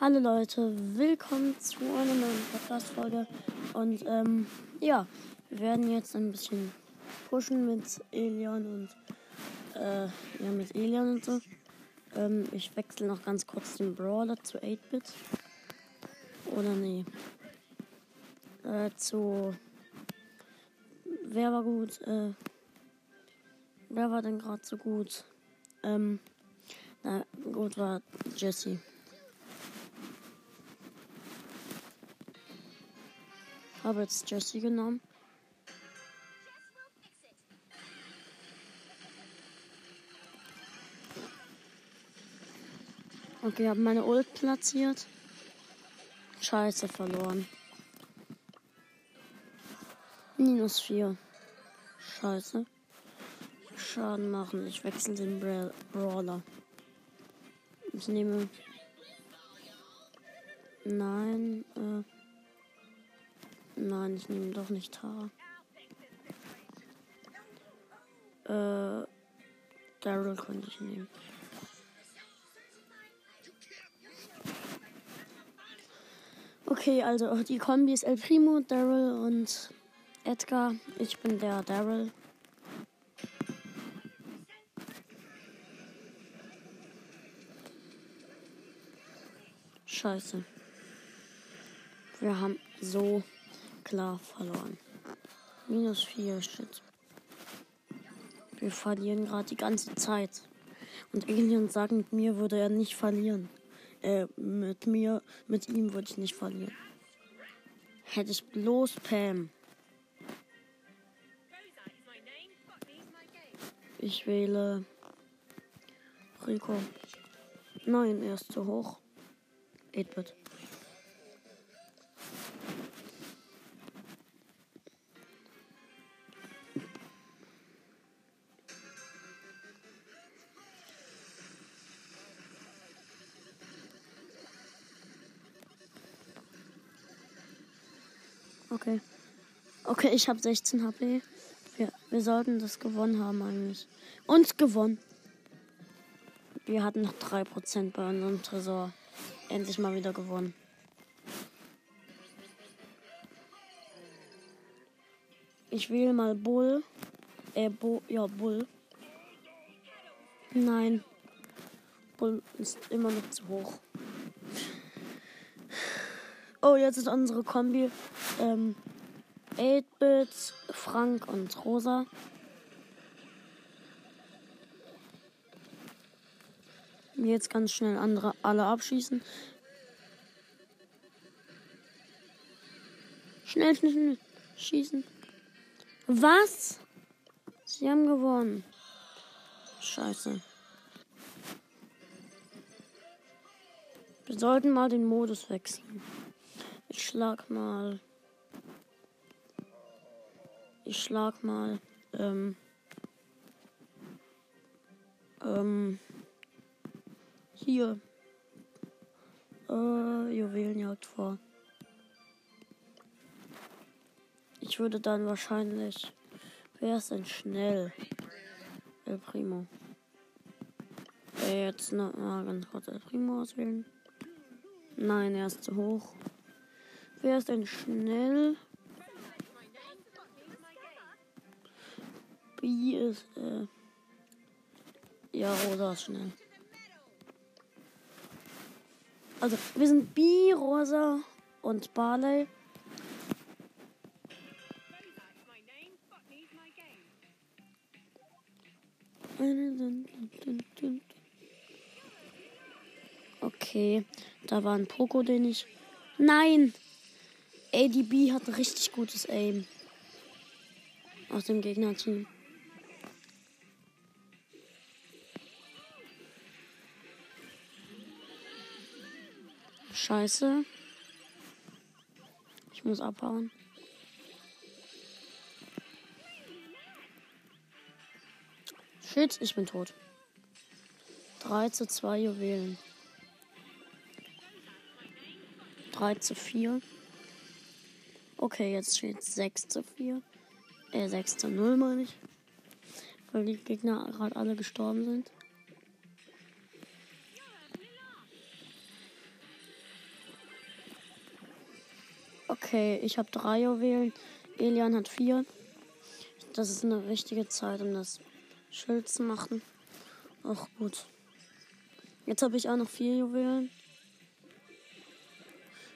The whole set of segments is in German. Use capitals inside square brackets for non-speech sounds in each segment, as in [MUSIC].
Hallo Leute, willkommen zu einer neuen Podcast-Folge. Und ähm, ja, wir werden jetzt ein bisschen pushen mit Elion und äh, ja, mit Elion und so. Ähm, ich wechsle noch ganz kurz den Brawler zu 8-Bit. Oder nee. Äh, zu. Wer war gut? Äh, wer war denn gerade so gut? Ähm, na gut war Jesse. Habe jetzt Jesse genommen. Okay, habe meine Ult platziert. Scheiße, verloren. Minus 4. Scheiße. Schaden machen. Ich wechsle den Bra Brawler. Ich nehme. Nein, äh. Nein, ich nehme doch nicht Tara. Äh. Daryl könnte ich nehmen. Okay, also die Kombi ist El Primo, Daryl und Edgar. Ich bin der Daryl. Scheiße. Wir haben so klar verloren. Minus 4, shit. Wir verlieren gerade die ganze Zeit. Und Alien sagt, mit mir würde er nicht verlieren. Äh, mit mir, mit ihm würde ich nicht verlieren. Hätte ich bloß Pam. Ich wähle Rico. Nein, er ist zu hoch. 8-Bit. Okay. Okay, ich habe 16 HP. Wir, wir sollten das gewonnen haben eigentlich. Und gewonnen. Wir hatten noch 3% bei unserem Tresor. Endlich mal wieder gewonnen. Ich wähle mal Bull. Äh, Bo ja, Bull. Nein. Bull ist immer noch zu hoch. Oh, jetzt ist unsere Kombi. Ähm, 8-Bit, Frank und Rosa. Jetzt ganz schnell andere alle abschießen. Schnell, schnell, schnell. Schießen. Was? Sie haben gewonnen. Scheiße. Wir sollten mal den Modus wechseln. Ich schlag mal. Ich schlag mal. Ähm. Ähm. Hier. Äh, Juwelenjagd vor. Ich würde dann wahrscheinlich. Wer ist denn schnell? El Primo. Äh, jetzt noch mal ganz kurz El Primo auswählen. Nein, er ist zu hoch. Wer ist denn schnell? B ist, äh. Ja, Rosa ist schnell. Also, wir sind B, Rosa und Barley. Okay, da war ein Poko, den ich. Nein! ADB hat richtig gutes Aim. Aus dem Gegnerteam. Scheiße. Ich muss abhauen. Shit, ich bin tot. 3 zu 2 Juwelen. 3 zu 4. Okay, jetzt steht 6 zu 4. Äh, 6 zu 0 meine ich. Weil die Gegner gerade alle gestorben sind. Okay, ich habe drei Juwelen. Elian hat vier. Das ist eine richtige Zeit, um das Schild zu machen. Ach gut. Jetzt habe ich auch noch vier Juwelen.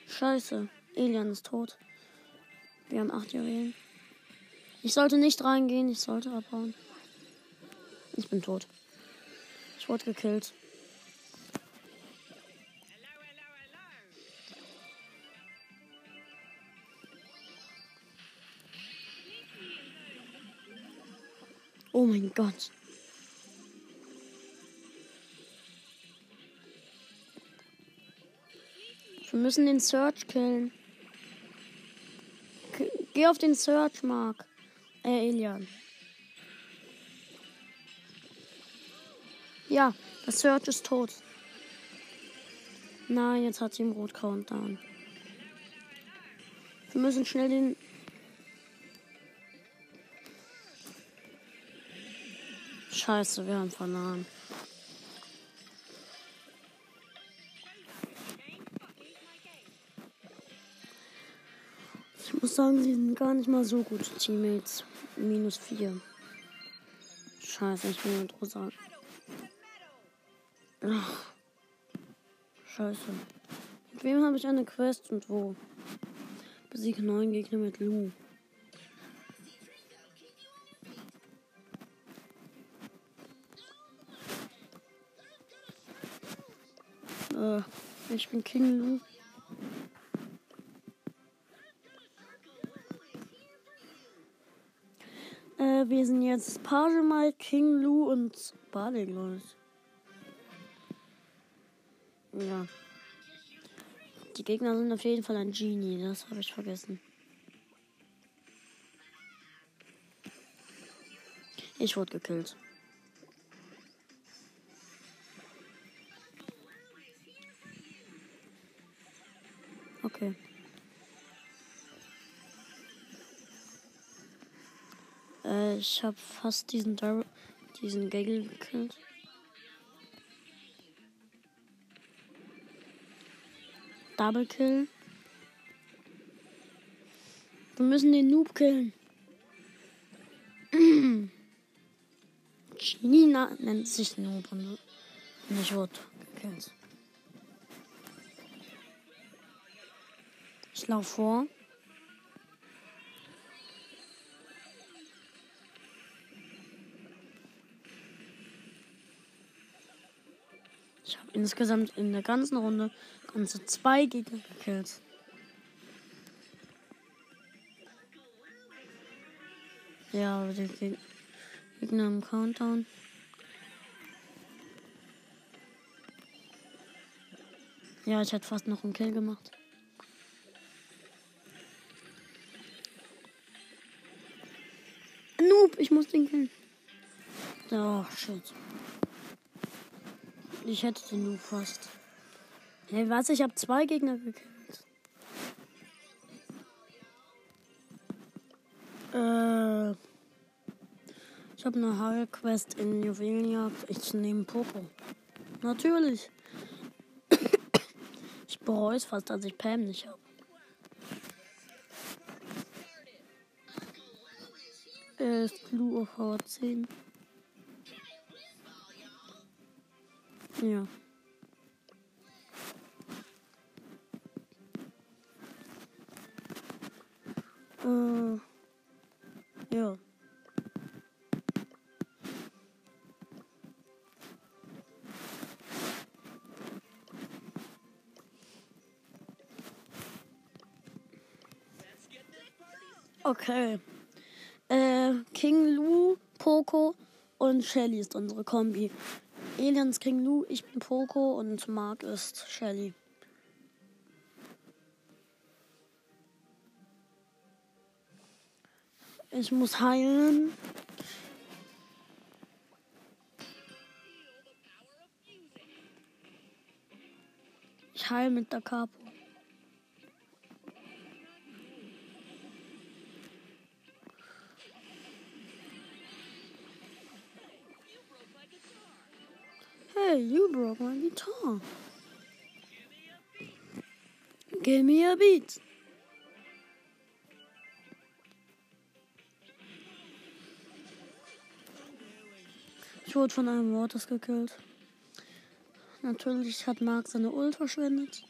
Scheiße. Elian ist tot. Wir haben acht Juwelen. Ich sollte nicht reingehen, ich sollte abhauen. Ich bin tot. Ich wurde gekillt. Oh mein Gott. Wir müssen den Search killen. Geh auf den Search, Mark. Äh, Elian. Ja, der Search ist tot. Nein, jetzt hat sie im Rot Countdown. Wir müssen schnell den Scheiße, wir haben verloren. Ich muss sagen, sie sind gar nicht mal so gute Teammates. Minus 4. Scheiße, ich will mit Rosa. Ach. Scheiße. Mit wem habe ich eine Quest und wo? Besiege neun Gegner mit Lu. Äh, ich bin King Lu. Äh, wir sind jetzt Page Mike, King Lu und ich. Ja. Die Gegner sind auf jeden Fall ein Genie, das habe ich vergessen. Ich wurde gekillt. Ich habe fast diesen Dar diesen Gaggle gekillt. Double Kill. Wir müssen den Noob killen. [CLEARS THROAT] China nennt sich Noob und ich wurde gekillt. Ich laufe vor. Insgesamt in der ganzen Runde ganze zwei Gegner gekillt. Ja, aber die Geg Gegner im Countdown. Ja, ich hätte fast noch einen Kill gemacht. Noob, ich muss den killen. Oh, shit. Ich hätte den Noob fast. Hey, was? Ich habe zwei Gegner gekillt. Äh. Ich habe eine Haare-Quest in Juwelenjagd. Ich nehme Poco. Natürlich. Ich bereue es fast, dass ich Pam nicht habe. Er ist Blue auf V10. Ja. Äh, ja. Okay. Äh, King Lu, Poco und Shelly ist unsere Kombi. Aliens King Lu, ich bin Poco und Mark ist Shelly. Ich muss heilen. Ich heile mit der Capo. Robber on guitar. Give me a beat. Ich wurde von einem Waters gekillt. Natürlich hat Mark seine Ult verschwendet.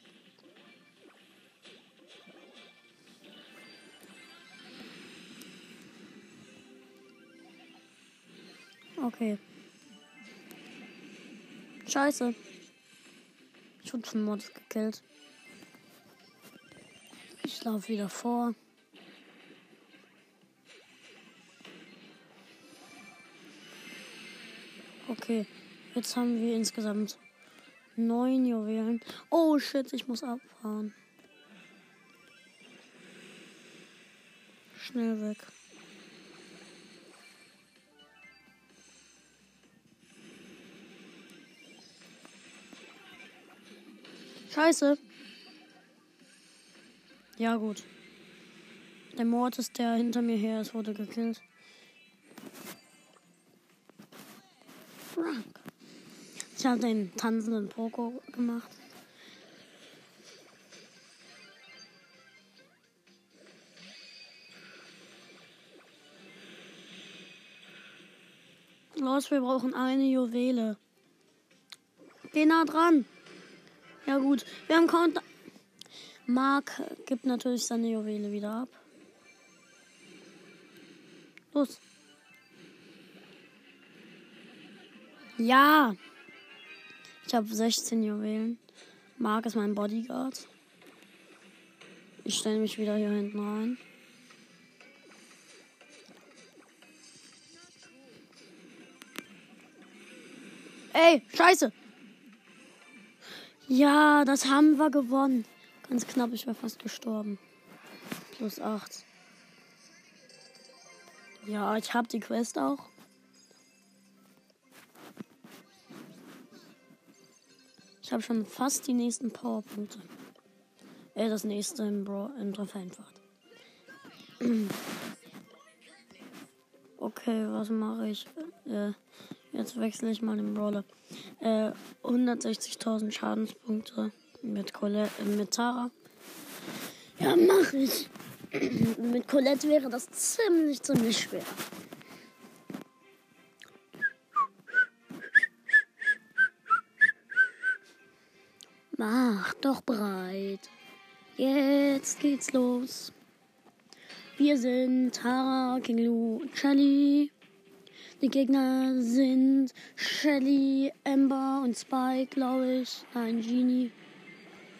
Okay. Scheiße. Ich wurde von Mortis gekillt. Ich laufe wieder vor. Okay, jetzt haben wir insgesamt neun Juwelen. Oh shit, ich muss abfahren. Schnell weg. Scheiße. Ja, gut. Der Mord ist der hinter mir her ist, wurde gekillt. Frank. Ich habe den tanzenden Poco gemacht. Los, wir brauchen eine Juwele. Geh nah dran. Ja gut, wir haben Count. Mark gibt natürlich seine Juwele wieder ab. Los. Ja. Ich habe 16 Juwelen. Mark ist mein Bodyguard. Ich stelle mich wieder hier hinten rein. Ey, scheiße. Ja, das haben wir gewonnen. Ganz knapp, ich wäre fast gestorben. Plus 8. Ja, ich habe die Quest auch. Ich habe schon fast die nächsten Powerpunkte. Äh, das nächste im, Bro im Trophäenfahrt. [CLEARS THROAT] okay, was mache ich? Äh, jetzt wechsle ich mal den Brawler. Äh, 160.000 Schadenspunkte mit Colette, äh, mit Tara. Ja, mach ich. [CLEARS THROAT] mit Colette wäre das ziemlich, ziemlich schwer. Mach doch bereit. Jetzt geht's los. Wir sind Tara, King Lu und Shelly. Die Gegner sind Shelly, Ember und Spike, glaube ich. Nein, Genie.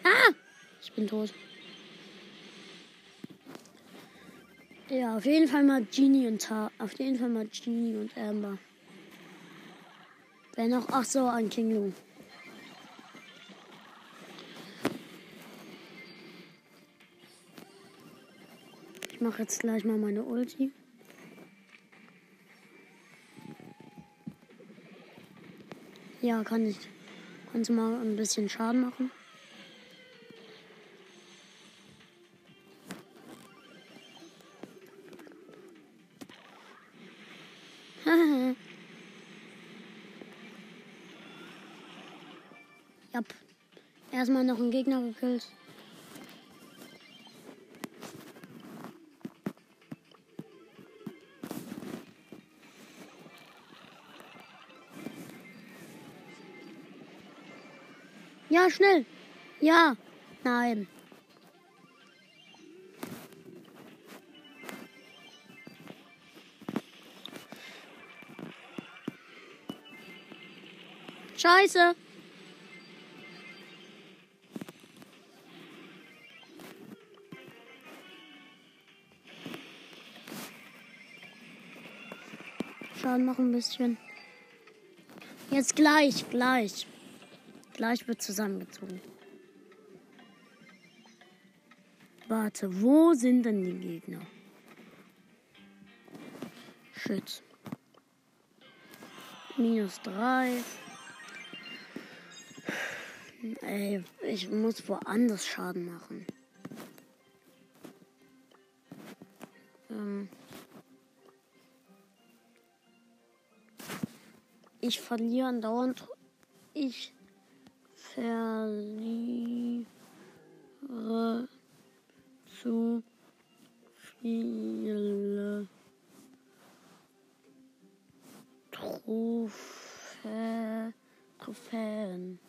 Ah! Ich bin tot. Ja, auf jeden Fall mal Genie und Tara. Auf jeden Fall mal Genie und Amber. Wer noch? Ach so, ein King Lu. Ich mache jetzt gleich mal meine Ulti. Ja, kann ich. Kannst du mal ein bisschen Schaden machen? [LAUGHS] Erstmal noch einen Gegner gekillt. Schnell. Ja. Nein. Scheiße. Schauen noch ein bisschen. Jetzt gleich, gleich. Gleich wird zusammengezogen. Warte, wo sind denn die Gegner? Shit. Minus drei. Ey, ich muss woanders Schaden machen. Ähm ich verliere andauernd. Ich verliere zu viele Fan.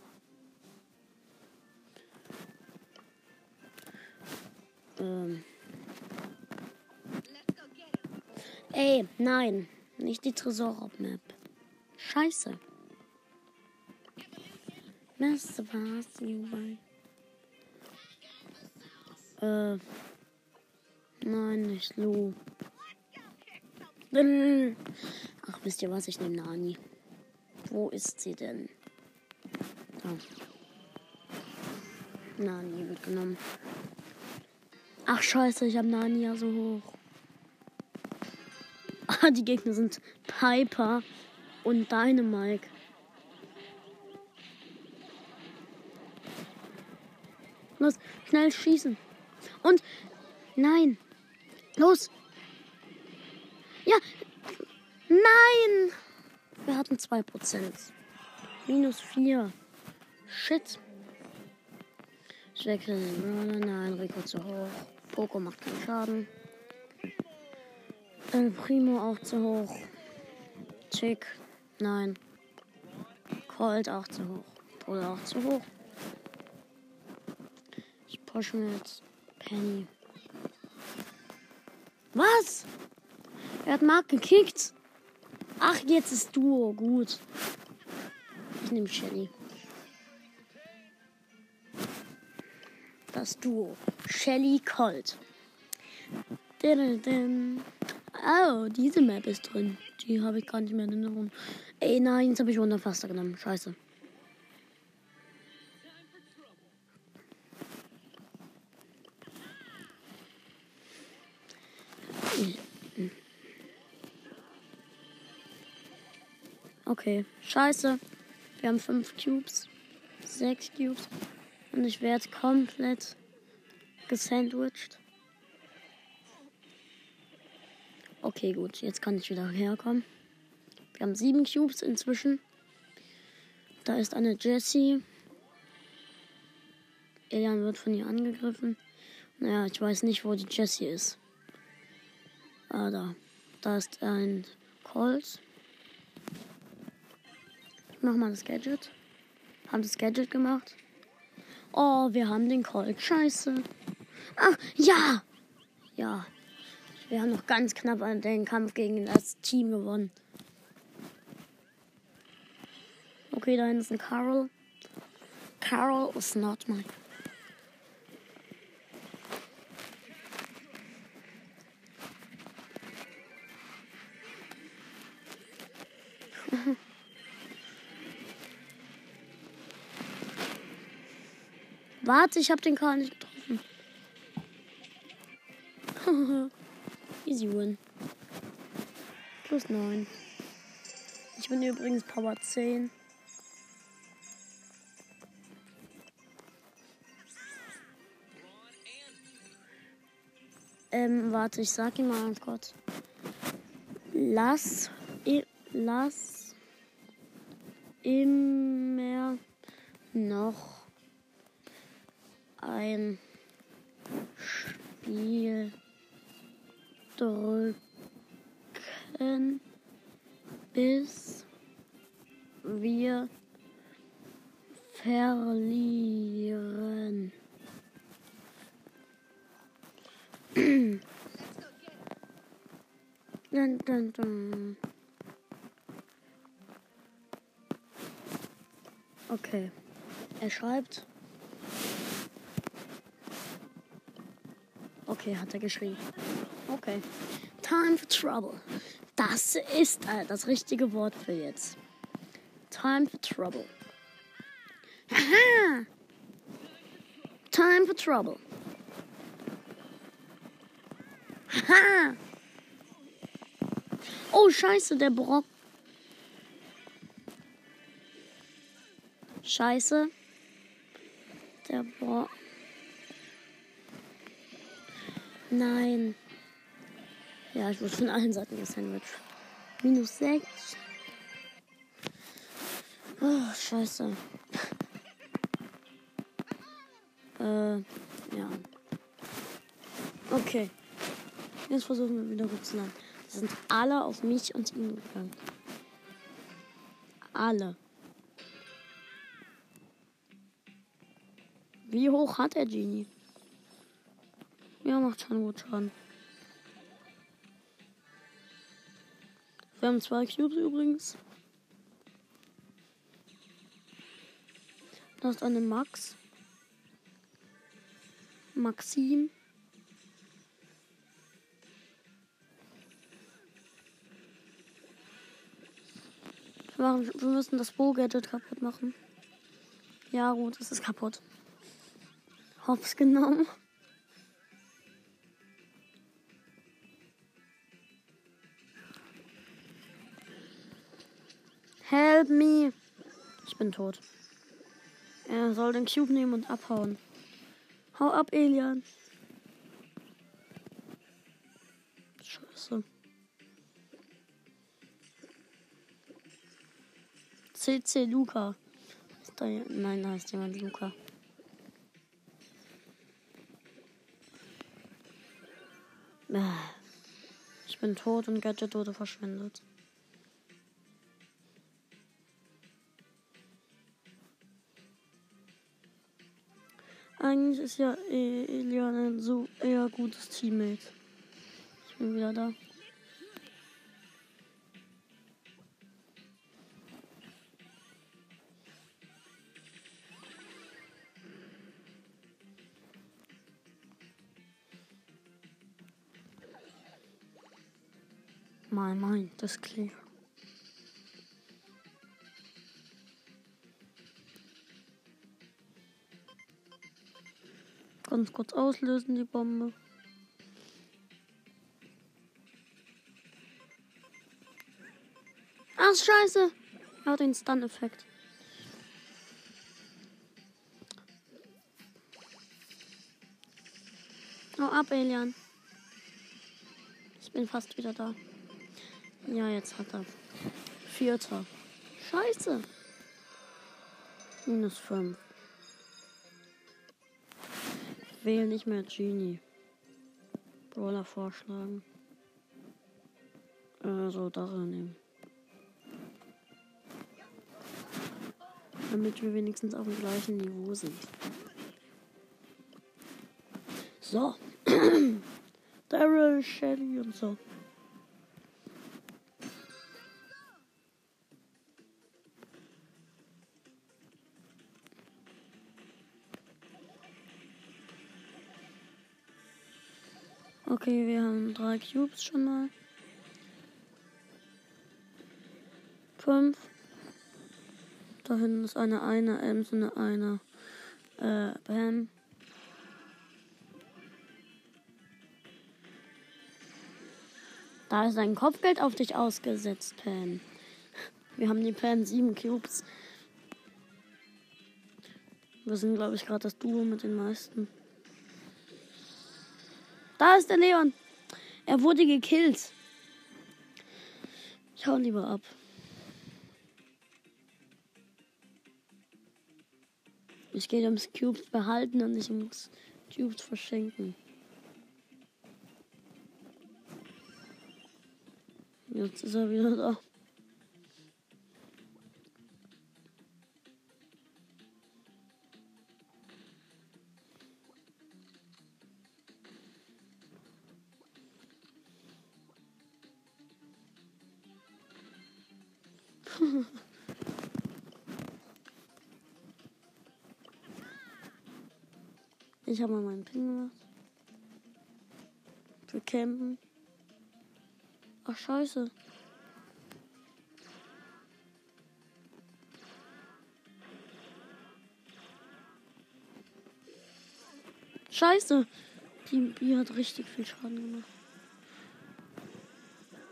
Ähm. Ey, nein. Nicht die Tresor-Map. Scheiße. Mr. Pass, Äh. Nein, nicht Lu. Ach, wisst ihr was? Ich nehme Nani. Wo ist sie denn? Da. Nani wird genommen. Ach, scheiße, ich habe Nani ja so hoch. Ah, die Gegner sind Piper und Dynamike. Los, schnell schießen. Und nein. Los. Ja. Nein. Wir hatten 2%. Minus 4. Shit. Den Brawler. Nein, Rico zu hoch. Poco macht keinen Schaden. El Primo auch zu hoch. Chick. Nein. Colt auch zu hoch. Oder auch zu hoch. Ich pushe mir jetzt Penny. Was? Er hat Mark gekickt. Ach, jetzt ist Duo. Gut. Ich nehme Shelly. Das Duo. Shelly Colt. Oh, diese Map ist drin. Die habe ich gar nicht mehr in Erinnerung. Ey, nein, jetzt habe ich Wunderfaster genommen. Scheiße. Okay, scheiße. Wir haben fünf Cubes. Sechs Cubes. Und ich werde komplett gesandwiched. Okay, gut. Jetzt kann ich wieder herkommen. Wir haben sieben Cubes inzwischen. Da ist eine Jessie. Elian wird von ihr angegriffen. Naja, ich weiß nicht, wo die Jessie ist. Ah, da. Da ist ein Colt. Ich mach mal das Gadget. Haben das Gadget gemacht. Oh, wir haben den Colt. Scheiße. Ach, ja. Ja, wir haben noch ganz knapp den Kampf gegen das Team gewonnen. Okay, da hinten ist ein Carol. Carol is not my. Warte, ich habe den Karl nicht getroffen. [LAUGHS] Easy win. Plus 9. Ich bin übrigens Power 10. Ähm, warte, ich sag ihm mal kurz. Lass, lass immer noch ein Spiel drücken, bis wir verlieren. [CLEARS THROAT] dun, dun, dun. Okay. Er schreibt. Okay, hat er geschrieben. Okay. Time for trouble. Das ist äh, das richtige Wort für jetzt. Time for trouble. Aha! Time for trouble. Aha! Oh, scheiße, der Brock. Scheiße. Der Brock. Nein. Ja, ich wurde von allen Seiten das gesandwiched. Minus 6. Oh, scheiße. äh, ja. Okay. Jetzt versuchen wir wieder gut zu lernen. Die sind alle auf mich und ihn gegangen. Alle. Wie hoch hat der Genie? Ja, macht schon gut Schaden. Wir haben zwei Cubes übrigens. Da ist eine Max. Maxim. Wir, machen, wir müssen das Bo-Gadget kaputt machen. Ja, gut, es ist kaputt. Hops genommen. Help me. Ich bin tot. Er soll den Cube nehmen und abhauen. Hau ab, Elian. Scheiße. CC Luca. Ist da, nein, da ist jemand Luca. Ah. Ich bin tot und Gadget wurde verschwendet. Eigentlich ist ja Elian ein so eher gutes Teammate. Ich bin wieder da. My mind is clear. Ganz kurz auslösen, die Bombe. Ach, scheiße. Er hat den Stun-Effekt. Hau ab, Elian. Ich bin fast wieder da. Ja, jetzt hat er. Vierter. Scheiße. Minus fünf. Wähl nicht mehr Genie. Brawler vorschlagen. Also daran nehmen. Damit wir wenigstens auf dem gleichen Niveau sind. So. [CLEARS THROAT] Daryl, Shelly und so. Okay, wir haben drei Cubes schon mal. Fünf. Da hinten ist eine eine Ems und eine eine äh, Pam. Da ist ein Kopfgeld auf dich ausgesetzt, Pam. Wir haben die Pam sieben Cubes. Wir sind, glaube ich, gerade das Duo mit den meisten. Da ist der Leon. Er wurde gekillt. Ich hau lieber ab. Es geht ums Cubes behalten und nicht ums Cubes verschenken. Jetzt ist er wieder da. Ich habe mal meinen Pin gemacht. Für Campen. Ach, scheiße. Scheiße. Die Bier hat richtig viel Schaden gemacht.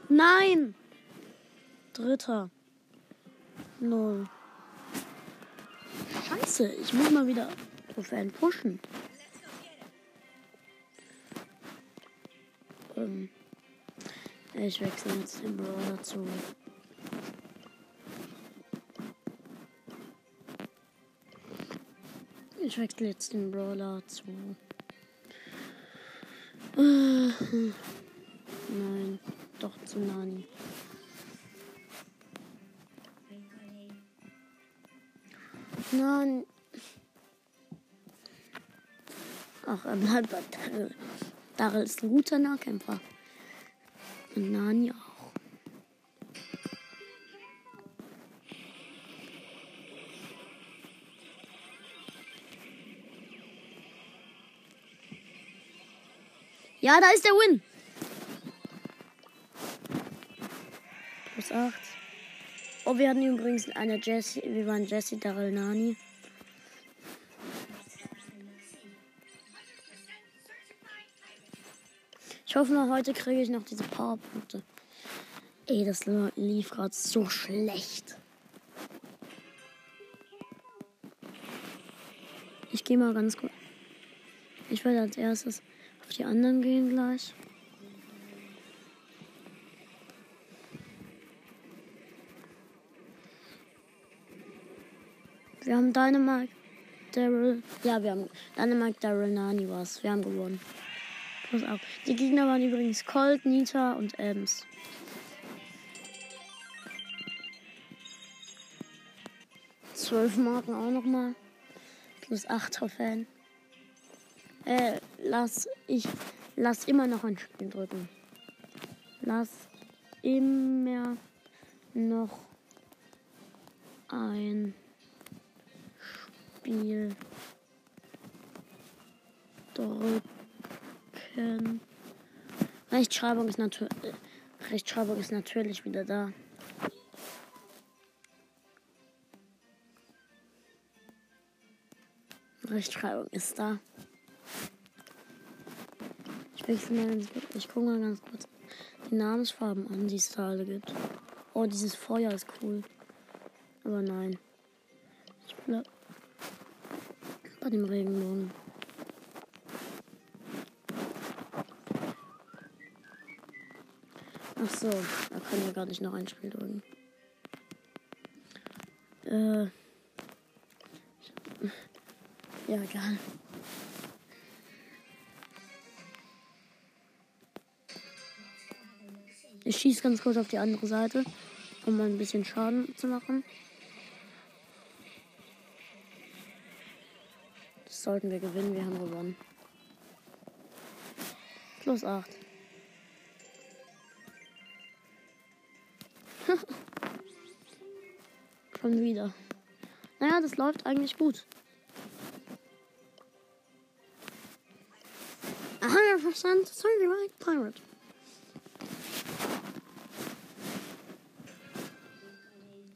Nein! Dritter. Null. Scheiße, ich muss mal wieder Trophäen pushen. Ähm, ich wechsle jetzt den Brawler zu. Ich wechsle jetzt den Brawler zu. Nein, doch zu Nani. Nein. Ach, er bleibt bei Daryl. Ist ein guter Nahkämpfer. Und Nani auch. Ja, da ist der Win. Plus 8. Oh, wir hatten übrigens eine Jessie. Wir waren Jessie Daryl Nani. Hoffe mal, heute kriege ich noch diese Powerpunkte. Ey, das lief gerade so schlecht. Ich gehe mal ganz kurz. Ich werde als erstes auf die anderen gehen gleich. Wir haben Dynamite, Daryl. Ja, wir haben Dynamite, Daryl, Nani was. Wir haben gewonnen. Plus auch. Die Gegner waren übrigens Colt, Nita und Ems. Zwölf Marken auch nochmal. Plus acht Trophäen. Äh, lass ich lass immer noch ein Spiel drücken. Lass immer noch ein Spiel drücken. Rechtschreibung ist natürlich Rechtschreibung ist natürlich wieder da. Rechtschreibung ist da. Ich wechsle mal Ich gucke mal ganz kurz die Namensfarben an, die es da alle gibt. Oh, dieses Feuer ist cool. Aber nein. Ich bleib bei dem Regenbogen. Ach so, da kann ja gar nicht noch ein Spiel drücken. Äh. Ja, egal. Ich schieße ganz kurz auf die andere Seite, um mal ein bisschen Schaden zu machen. Das sollten wir gewinnen, wir haben gewonnen. Plus 8. [LAUGHS] Schon wieder. Naja, das läuft eigentlich gut. 100% Certified Pirate.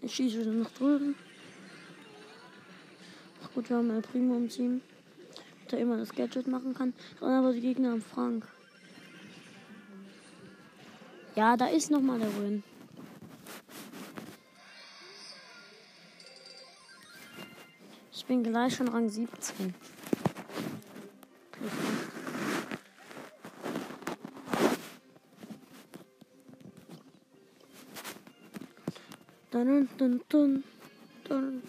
Ich schieße wieder nach drüben. Gut, wir haben ein Primo im Team, der immer das Gadget machen kann. Und aber die Gegner haben Frank. Ja, da ist nochmal der Win. Bin gleich schon Rang 17. Dun, dun, dun, dun,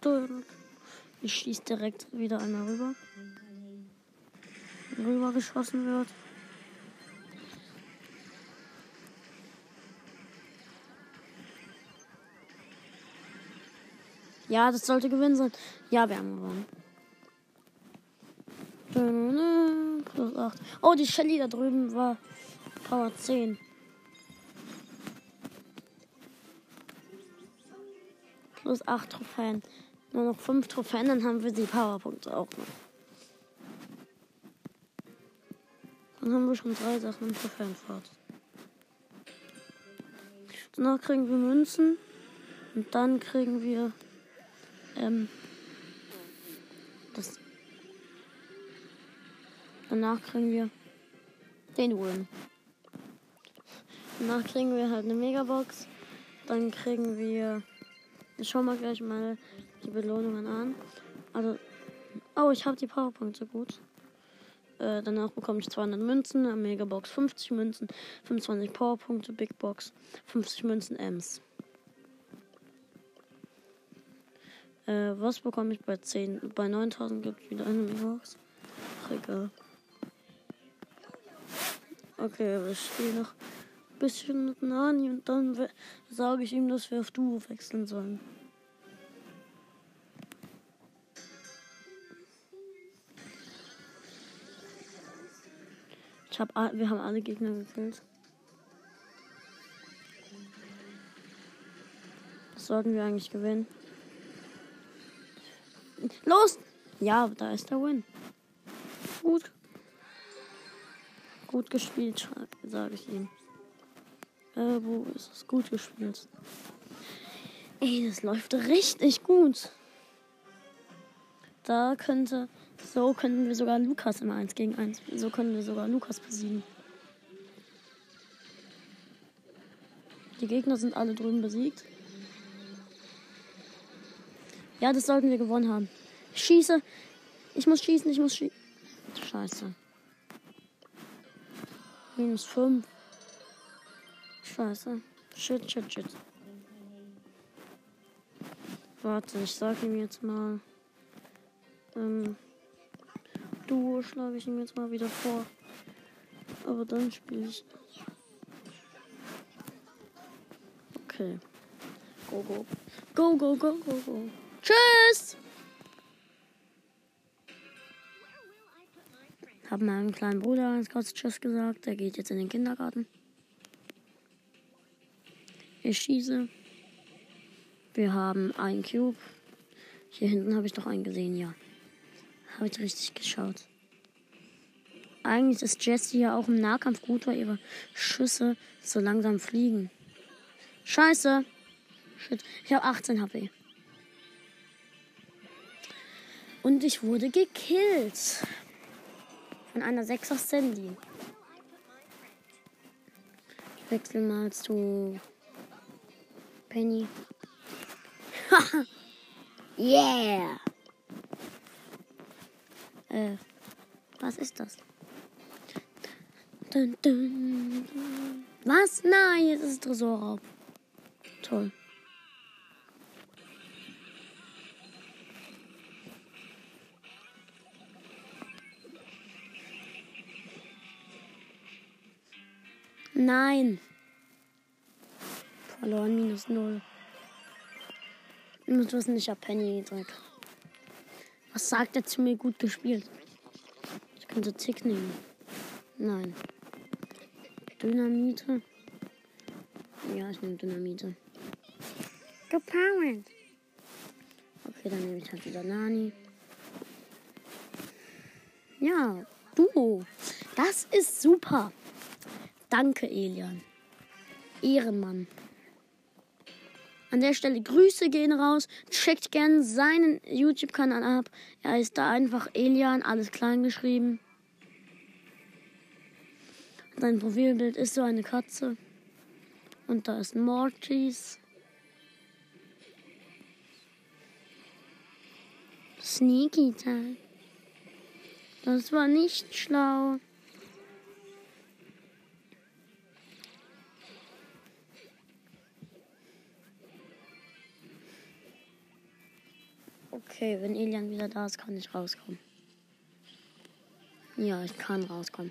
dun. Ich schieße direkt wieder einmal rüber. Rüber geschossen wird. Ja, das sollte gewinnen sein. Ja, wir haben gewonnen. Plus 8. Oh, die Shelly da drüben war Power 10. Plus 8 Trophäen. Nur noch 5 Trophäen, dann haben wir die Powerpunkte auch noch. Dann haben wir schon drei Sachen im Trophäenfahrt. Danach kriegen wir Münzen. Und dann kriegen wir ähm, das. Danach kriegen wir den Win. Danach kriegen wir halt eine Megabox. Dann kriegen wir ich schau mal gleich mal die Belohnungen an. Also, oh, ich habe die Powerpunkte gut. Äh, danach bekomme ich 200 Münzen, eine Megabox 50 Münzen, 25 Powerpunkte, Big Box 50 Münzen Ms. Äh, was bekomme ich bei 10? Bei 9000 gibt es wieder eine Megabox. Ach, egal. Okay, wir spielen noch bisschen mit Nani und dann sage ich ihm, dass wir auf Duo wechseln sollen. Ich hab, wir haben alle Gegner gekillt. Das sollten wir eigentlich gewinnen. Los! Ja, da ist der Win. Gut. Gut gespielt, sage ich ihm. Äh, wo ist es? Gut gespielt. Ey, das läuft richtig gut. Da könnte, so könnten wir sogar Lukas im 1 gegen 1. So können wir sogar Lukas besiegen. Die Gegner sind alle drüben besiegt. Ja, das sollten wir gewonnen haben. Ich schieße. Ich muss schießen, ich muss schießen. Scheiße. Minus 5. Scheiße. Shit, shit, shit. Warte, ich sag ihm jetzt mal. Ähm, Duo schlage ich ihm jetzt mal wieder vor. Aber dann spiele ich. Okay. Go, go. Go, go, go, go, go. Tschüss! Hab meinem kleinen Bruder ganz kurz Tschüss gesagt. Der geht jetzt in den Kindergarten. Ich schieße. Wir haben einen Cube. Hier hinten habe ich doch einen gesehen, ja. Habe ich richtig geschaut. Eigentlich ist Jessie ja auch im Nahkampf gut, weil ihre Schüsse so langsam fliegen. Scheiße. Shit. Ich habe 18 HP. Und ich wurde gekillt. Von einer 6er Sandy. Ich wechsle mal zu Penny. [LAUGHS] yeah! Äh, was ist das? Dun, dun, dun. Was? Nein, jetzt ist es Tresorraub. Toll. Nein. Verloren minus null. Ich muss wissen, ich habe Penny gedrückt. Was sagt er zu mir? Gut gespielt. Ich könnte Tick nehmen. Nein. Dynamite. Ja, ich nehme Dynamite. Gepowered. Okay, dann nehme ich halt wieder Nani. Ja, du. Das ist super. Danke, Elian. Ehrenmann. An der Stelle Grüße gehen raus. Checkt gern seinen YouTube-Kanal ab. Er ist da einfach Elian, alles klein geschrieben. Sein Profilbild ist so eine Katze. Und da ist Mortis. Sneaky Time. Das war nicht schlau. Okay, wenn Elian wieder da ist, kann ich rauskommen. Ja, ich kann rauskommen.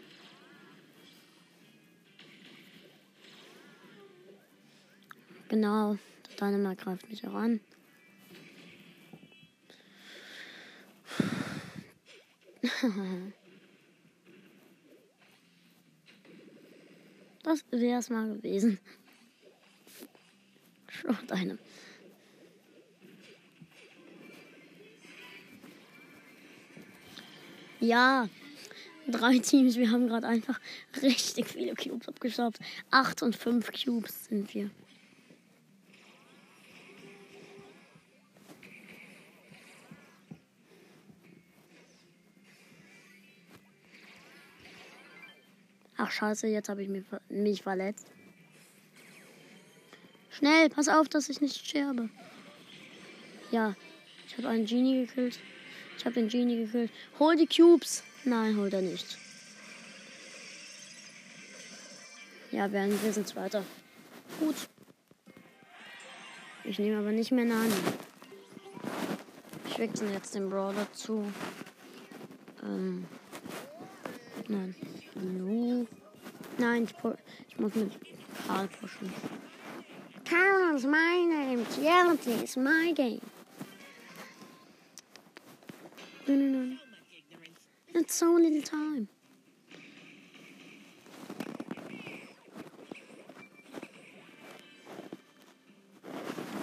Genau, der Dynamite greift mich auch an. [LAUGHS] Das wäre es mal gewesen. Schrott einem. Ja, drei Teams. Wir haben gerade einfach richtig viele Cubes abgestaubt. Acht und fünf Cubes sind wir. Ach scheiße, jetzt habe ich mich, ver- mich verletzt. Schnell, pass auf, dass ich nicht sterbe. Ja, ich habe einen Genie gekillt. Ich habe den Genie gekillt. Hol die Cubes. Nein, holt er nicht. Ja, wir, wir sind Zweiter. Gut. Ich nehme aber nicht mehr Nani. Ich wechsle jetzt den Brawler zu. Ähm. Nein. Lu. Nein, ich, ich muss mit Karl pushen. Carol is my name. Reality is my game. No, no, no. That's so little time.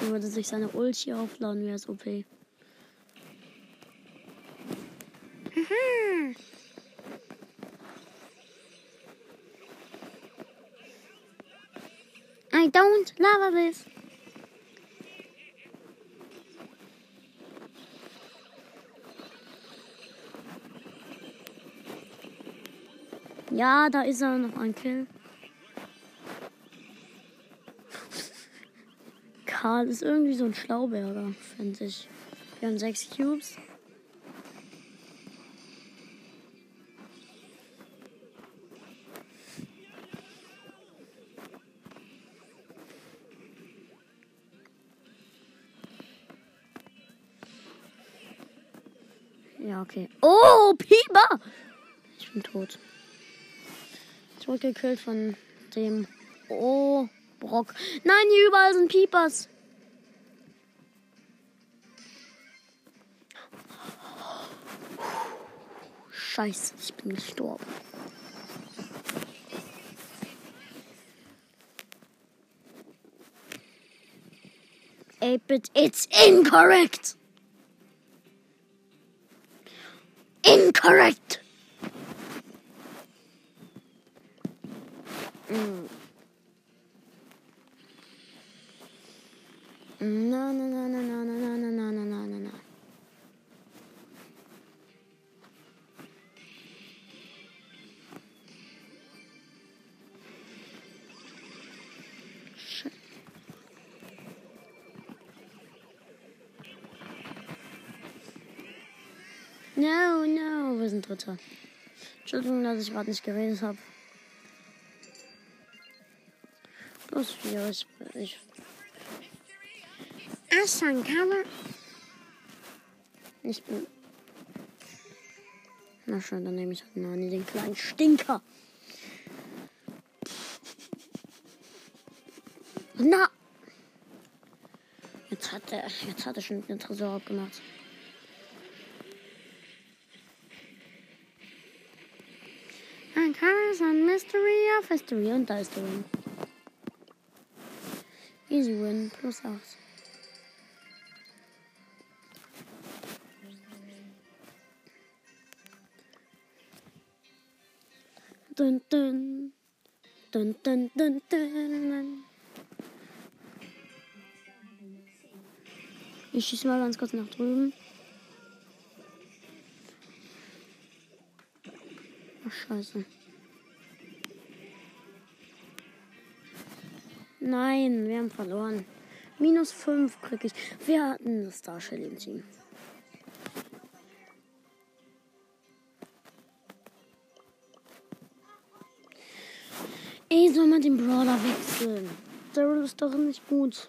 Er würde sich seine Ulti aufladen, wäre es OP. Mhm. I don't love this. Ja, da ist er noch ein Kill. Karl ist irgendwie so ein Schlauberger, finde ich. Wir haben sechs Cubes. Ja, okay. Oh, Pieper! Ich bin tot. Zurückgekillt von dem. Oh, Brock. Nein, hier überall sind Piepers. Scheiße, ich bin gestorben. Eight-Bit, it's incorrect! Incorrect! Dritter. Entschuldigung, dass ich gerade nicht geredet habe. Plus vier, ich, ich Asankara. Ich bin. Na schön, dann nehme ich halt Nani, den kleinen Stinker. Na! Jetzt hat er, jetzt hat er schon den Tresor abgemacht. Ist ein Mystery of History und da ist der Win. Easy Win, plus 8. Dun, dun. Dun, dun, dun, dun. Ich schieße mal ganz kurz nach drüben. Ach, scheiße. Nein, wir haben verloren. Minus 5 krieg ich. Wir hatten das Starshell im Team. Ey, soll man den Brawler wechseln? Daryl ist doch nicht gut.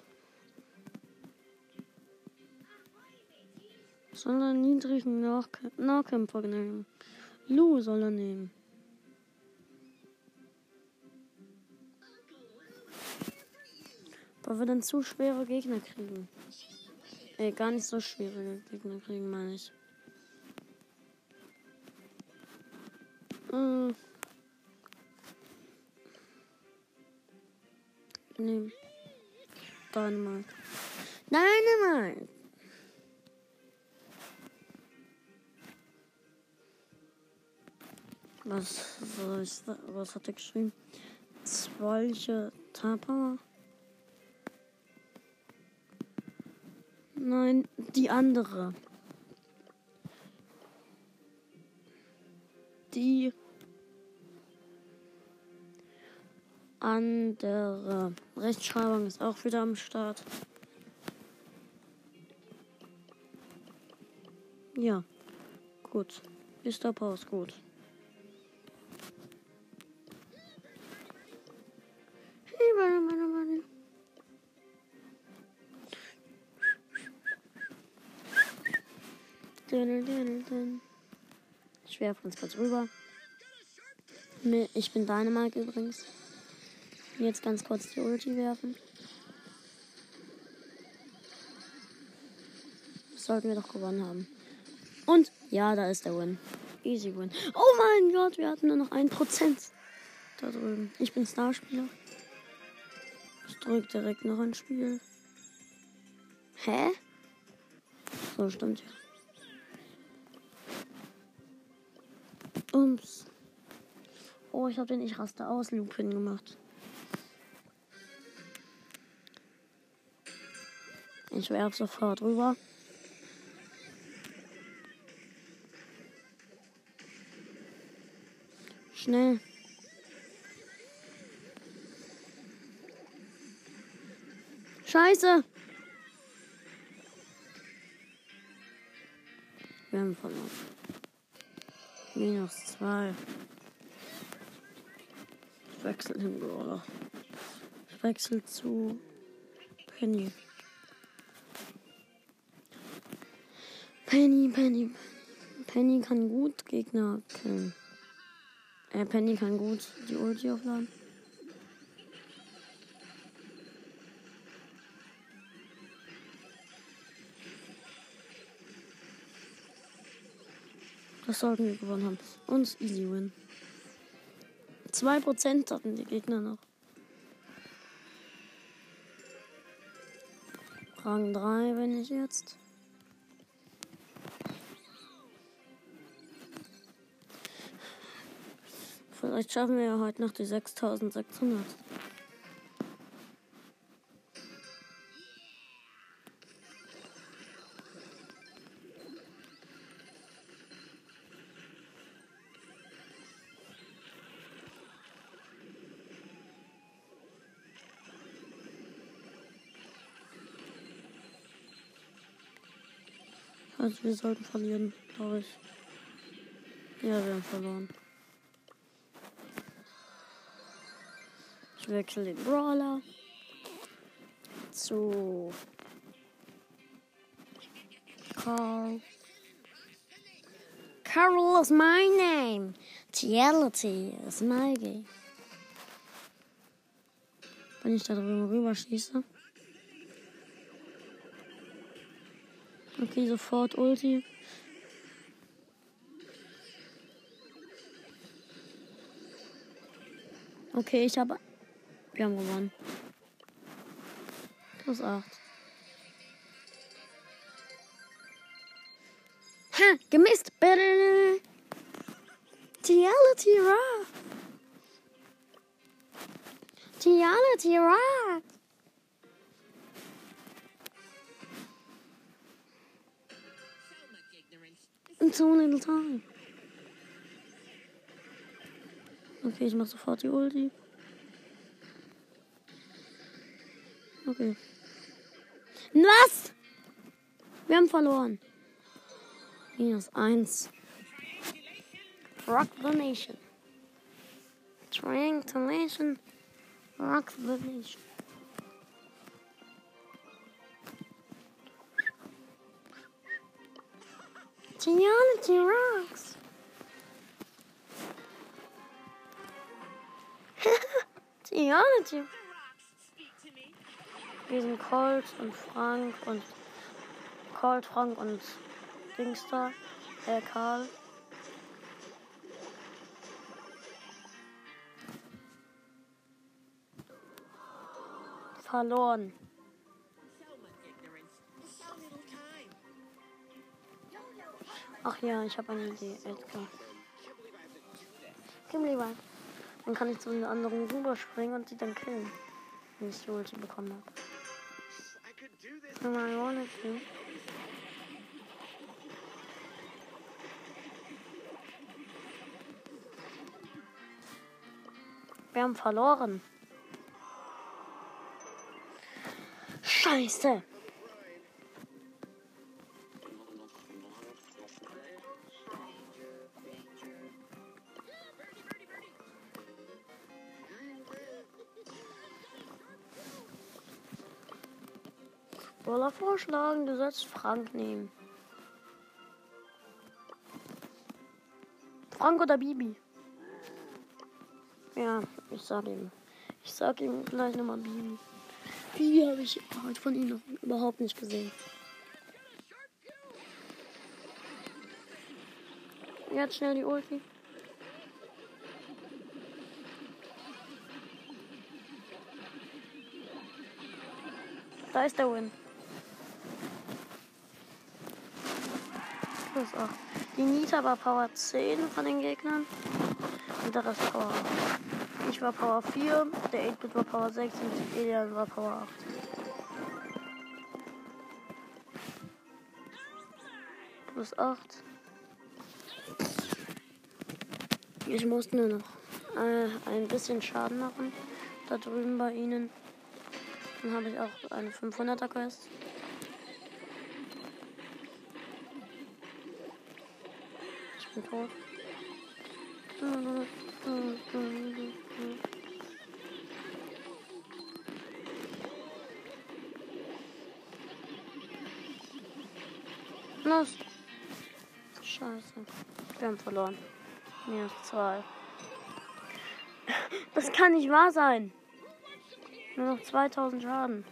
Er einen niedrigen Nahkämpfer nehmen? Lu soll er nehmen. Weil wir dann zu schwere Gegner kriegen. Ey, gar nicht so schwere Gegner kriegen, meine ich. Hm. nehmen. Dänemark. Dänemark. Was, was, was hat er geschrieben? Zwölche Tapa? Nein, die andere. Die andere. Rechtschreibung ist auch wieder am Start. Ja, gut. Ist der Pause gut. Hey, warte, warte, warte. Ich werfe uns kurz rüber. Ich bin Dynamite übrigens. Jetzt ganz kurz die Ulti werfen. Das sollten wir doch gewonnen haben. Und ja, da ist der Win. Easy Win. Oh mein Gott, wir hatten nur noch ein Prozent da drüben. Ich bin Starspieler. Ich drücke direkt noch ein Spiel. Hä? So, stimmt ja. Ums. Oh, ich habe den Ich raste aus Loop hingemacht. Ich werfe sofort rüber. Schnell. Scheiße. Wir haben verloren. Minus zwei. Ich wechsle den Brawler. Ich wechsle zu Penny. Penny, Penny. Penny kann gut Gegner killen. Äh, Penny kann gut die Ulti aufladen. Das sollten wir gewonnen haben. Und easy win. 2% hatten die Gegner noch. Rang 3 bin ich jetzt. Vielleicht schaffen wir ja heute noch die 6600. Also wir sollten verlieren, glaube ich. Ja, wir haben verloren. Ich wechsle den Brawler zu Carl. Carol is my name. Reality is my game. Wenn ich da drüber rüberschieße. Okay, sofort Ulti. Okay, ich habe. Wir haben gewonnen. Plus 8. Ha, gemisst. Reality Rock. Reality Rock. In so little time. Okay, ich mach sofort die Ulti. Okay. Was? Wir haben verloren. Minus eins. Rock the Nation. Triangulation. Rock the Nation. Geology rocks. [LAUGHS] Geology. Wir sind Colt und Frank und Colt, Frank und Dingster. Äh, Karl. Verloren. Ach ja, ich habe eine Idee, Edgar. Komm lieber. Dann kann ich zu den anderen rüberspringen und sie dann killen. Wenn ich die Ulti bekommen habe. I wanted to. Wir haben verloren. Scheiße. Brawler vorschlagen, du sollst Frank nehmen. Frank oder Bibi? Ja, ich sag ihm. Ich sag ihm gleich nochmal Bibi. Bibi habe ich heute von ihm noch überhaupt nicht gesehen. Jetzt schnell die Ulti. Da ist der Win. Plus 8. Die Nita war Power 10 von den Gegnern. Und der Rest Power 8. Ich war Power 4, der 8-Bit war Power 6 und Elian war Power 8. Plus 8. Ich muss nur noch äh, ein bisschen Schaden machen. Da drüben bei ihnen. Dann habe ich auch eine 500er Quest. Tot. Los. Scheiße. Wir haben verloren. Minus zwei. Das kann nicht wahr sein. Nur noch 2000 Schaden.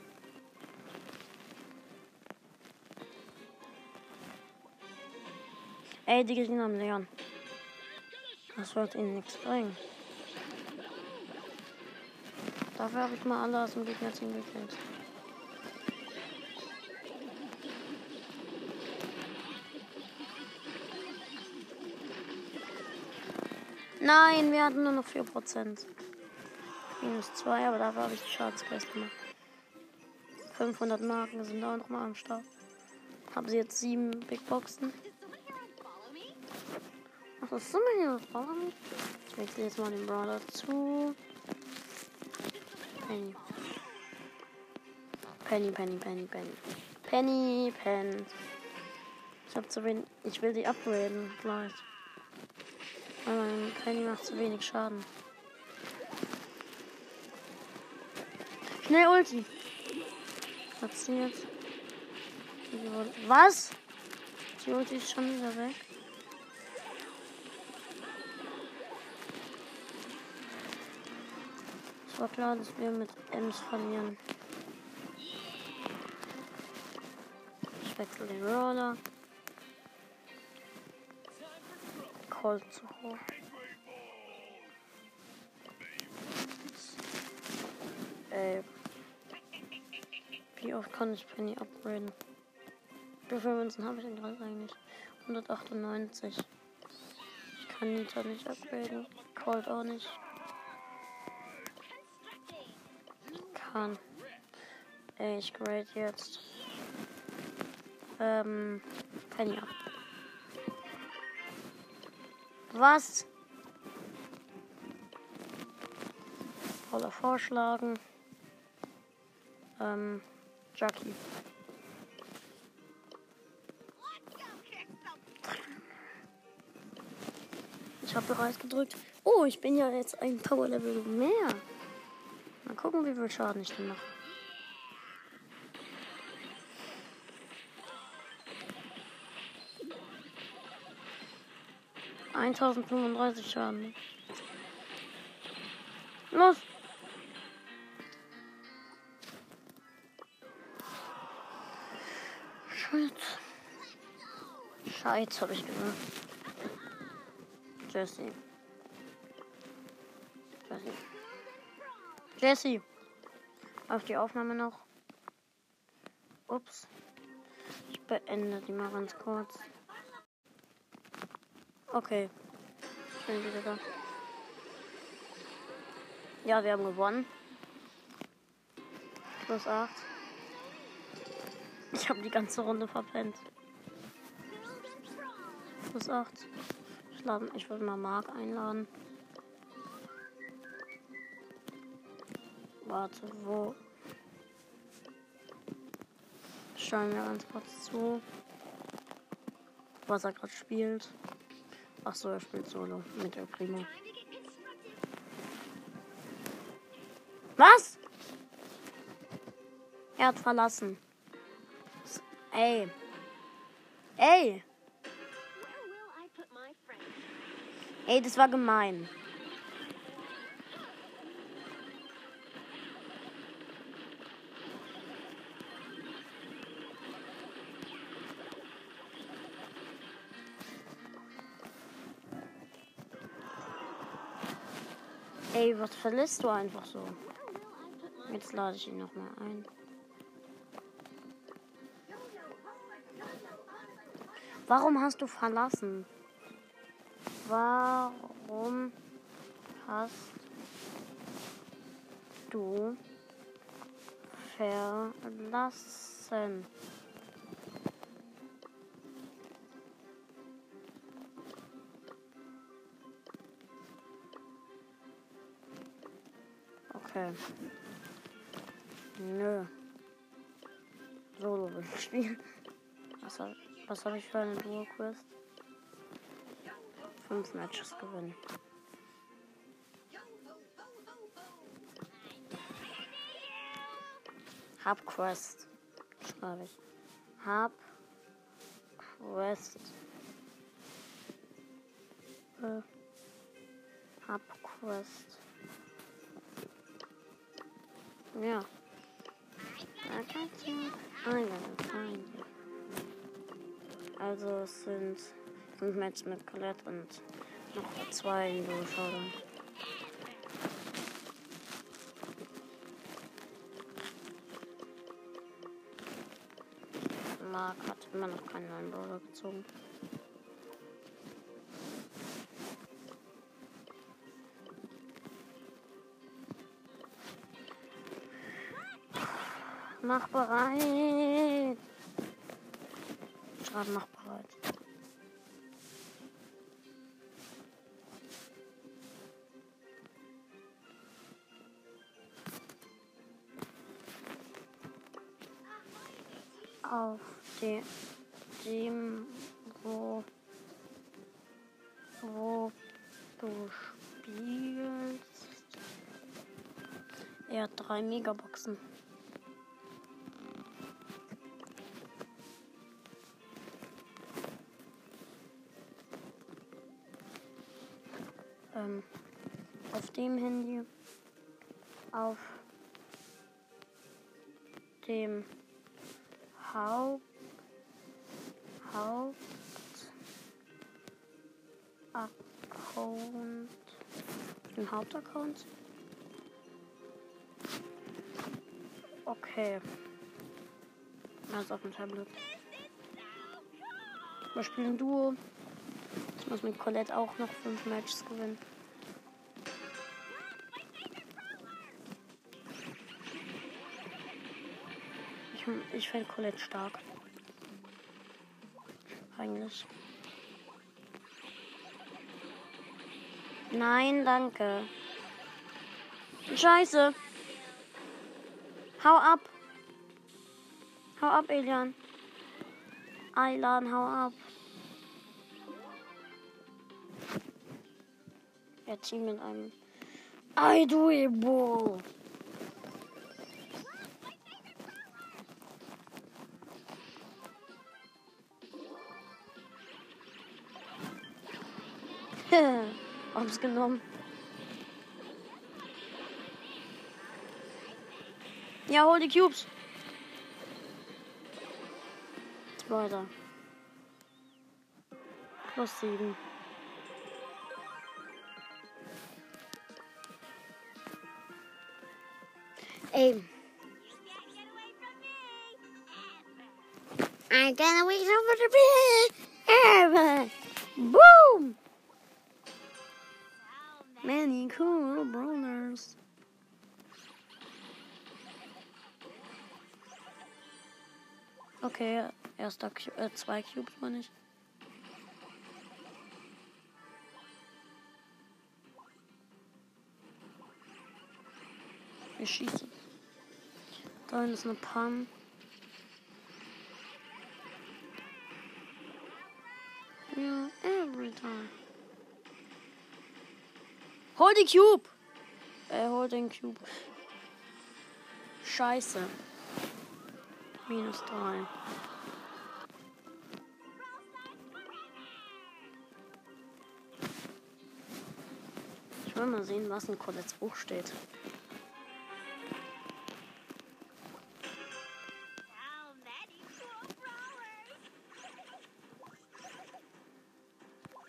Ey, die Gegner haben Leon. Das wird ihnen nichts bringen. Dafür habe ich mal alle aus dem Gegner-Team gekillt. Nein, wir hatten nur noch 4%. Minus 2, aber dafür habe ich die Schadensquest gemacht. 500 Marken sind auch noch mal am Start. Haben sie jetzt 7 Big Boxen. Ach, was ist denn hier? Warum? Ich wechsle jetzt mal den Brawler zu. Penny. Penny, Penny, Penny, Penny. Penny, Pen. Ich hab zu wenig. Ich will die upgraden gleich. Aber Penny macht zu wenig Schaden. Schnell Ulti. Platziert. Was? Die Ulti ist schon wieder weg. War klar, dass wir mit Ems verlieren. Ich wechsle den Roller. Colt zu hoch. Ey. Wie oft kann ich Penny upgraden? Wie viele Münzen habe ich denn gerade eigentlich? 198. Ich kann Nita nicht upgraden. Cold auch nicht. Kann. Ich grade jetzt. Ähm, Penny ab. Was? Roller vorschlagen. Ähm, Jackie. Ich habe bereits gedrückt. Oh, ich bin ja jetzt ein Power Level mehr. Mal gucken, wie viel Schaden ich denn mache. Eintausendfünfunddreißig Schaden. Los! Scheiße. Scheiße, habe ich gesagt. Jesse. Jesse. Auf die Aufnahme noch. Ups. Ich beende die mal ganz kurz. Okay. Ich bin wieder da. Ja, wir haben gewonnen. Plus 8. Ich habe die ganze Runde verpennt. Plus 8. Ich, würde mal Mark einladen. Warte, wo? Schauen wir ganz kurz zu, was er gerade spielt. Ach so, er spielt Solo mit der Primo. Was? Er hat verlassen. Ey. Ey. Ey, das war gemein. Was verlässt du einfach so? Jetzt lade ich ihn nochmal ein. Warum hast du verlassen? Warum hast du verlassen? Okay. Nö. Solo will ich spielen. Was, was habe ich für eine Duo-Quest? Fünf Matches gewinnen. Hab Quest. Schreibe ich. Hab Quest. Äh, hab Quest. Ja. Also es sind fünf Matches mit Colette und noch zwei in Duo Showdown. Mark hat immer noch keinen neuen Brawler gezogen. Mach bereit. Schreib mach bereit. Auf de, dem, wo, wo du spielst. Er hat drei Megaboxen. Hauptaccount. Okay. Also auf dem Tablet. Wir spielen Duo. Ich muss mit Colette auch noch fünf Matches gewinnen. Ich, ich finde Colette stark. Eigentlich. Nein, danke. Scheiße. Hau ab. Hau ab, Elian. Eilan, hau ab. Er zieht mit einem Aiduebo. Ausgenommen. Ja, hol die Cubes. Zweiter. Plus sieben. Ey. I gotta wait over the bed. Boom! Many cool brawlers. Okay, erster Cu äh, zwei Cubes meine ich. Wir schießen. Da ist eine Pam. Ja, every time. Hol die Cube! Äh, hol den Cube. Scheiße. Minus drei. Ich will mal sehen, was in Colettes Buch steht.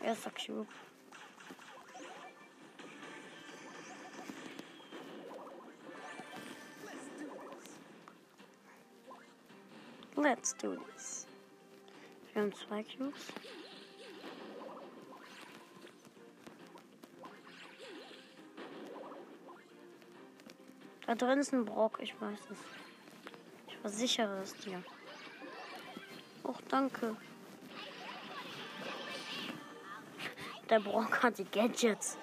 Erster Cube. Do this. Wir haben zwei Cubes. Da drin ist ein Brock, ich weiß es. Ich versichere es dir. Och, danke. Der Brock hat die Gadgets.